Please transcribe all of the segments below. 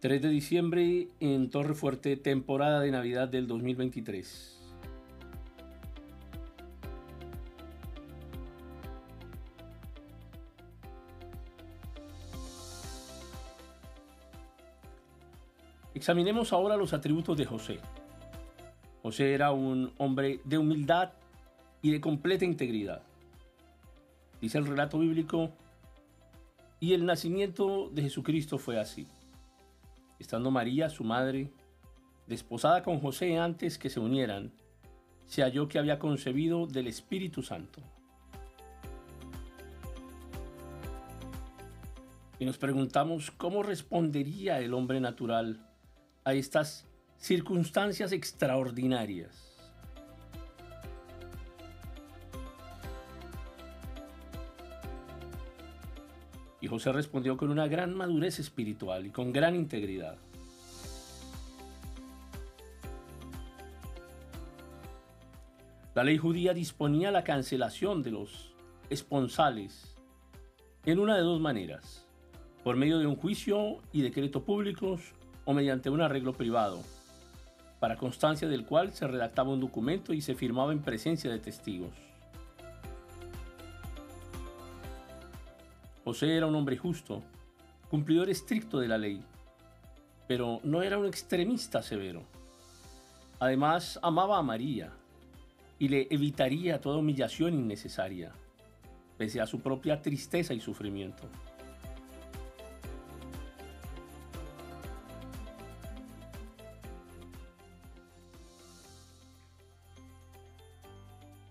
3 de diciembre en Torre Fuerte, temporada de Navidad del 2023. Examinemos ahora los atributos de José. José era un hombre de humildad y de completa integridad. Dice el relato bíblico, y el nacimiento de Jesucristo fue así. Estando María, su madre, desposada con José antes que se unieran, se halló que había concebido del Espíritu Santo. Y nos preguntamos cómo respondería el hombre natural a estas circunstancias extraordinarias. José respondió con una gran madurez espiritual y con gran integridad. La ley judía disponía la cancelación de los esponsales en una de dos maneras, por medio de un juicio y decreto públicos o mediante un arreglo privado, para constancia del cual se redactaba un documento y se firmaba en presencia de testigos. José era un hombre justo, cumplidor estricto de la ley, pero no era un extremista severo. Además, amaba a María y le evitaría toda humillación innecesaria, pese a su propia tristeza y sufrimiento.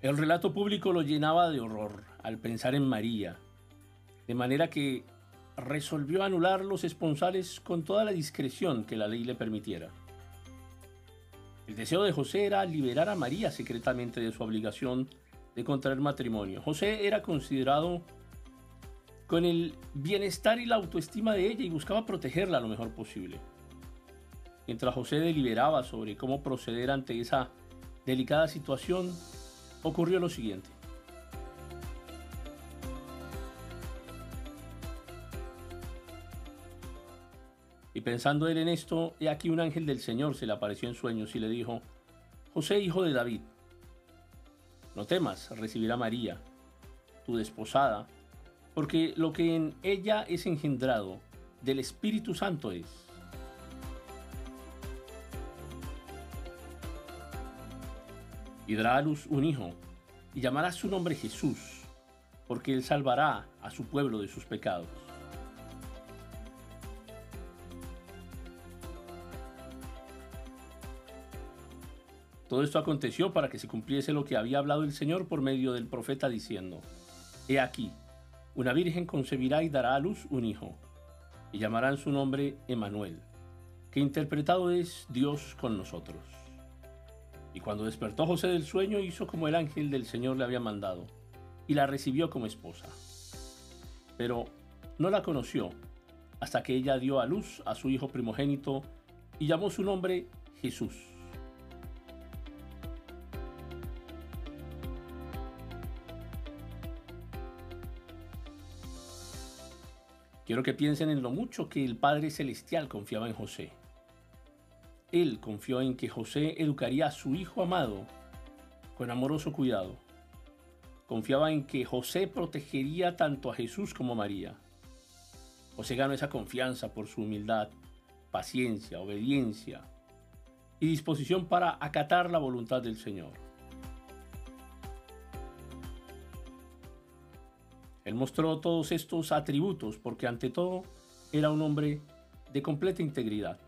El relato público lo llenaba de horror al pensar en María, de manera que resolvió anular los esponsales con toda la discreción que la ley le permitiera. El deseo de José era liberar a María secretamente de su obligación de contraer matrimonio. José era considerado con el bienestar y la autoestima de ella y buscaba protegerla lo mejor posible. Mientras José deliberaba sobre cómo proceder ante esa delicada situación, ocurrió lo siguiente. Pensando él en esto, he aquí un ángel del Señor se le apareció en sueños y le dijo, José, hijo de David, no temas recibir a María, tu desposada, porque lo que en ella es engendrado del Espíritu Santo es. y dará a luz un hijo, y llamará su nombre Jesús, porque él salvará a su pueblo de sus pecados. Todo esto aconteció para que se cumpliese lo que había hablado el Señor por medio del profeta diciendo, He aquí, una virgen concebirá y dará a luz un hijo, y llamarán su nombre Emanuel, que interpretado es Dios con nosotros. Y cuando despertó José del sueño, hizo como el ángel del Señor le había mandado, y la recibió como esposa. Pero no la conoció hasta que ella dio a luz a su hijo primogénito y llamó su nombre Jesús. Quiero que piensen en lo mucho que el Padre Celestial confiaba en José. Él confió en que José educaría a su hijo amado con amoroso cuidado. Confiaba en que José protegería tanto a Jesús como a María. José ganó esa confianza por su humildad, paciencia, obediencia y disposición para acatar la voluntad del Señor. Él mostró todos estos atributos porque ante todo era un hombre de completa integridad.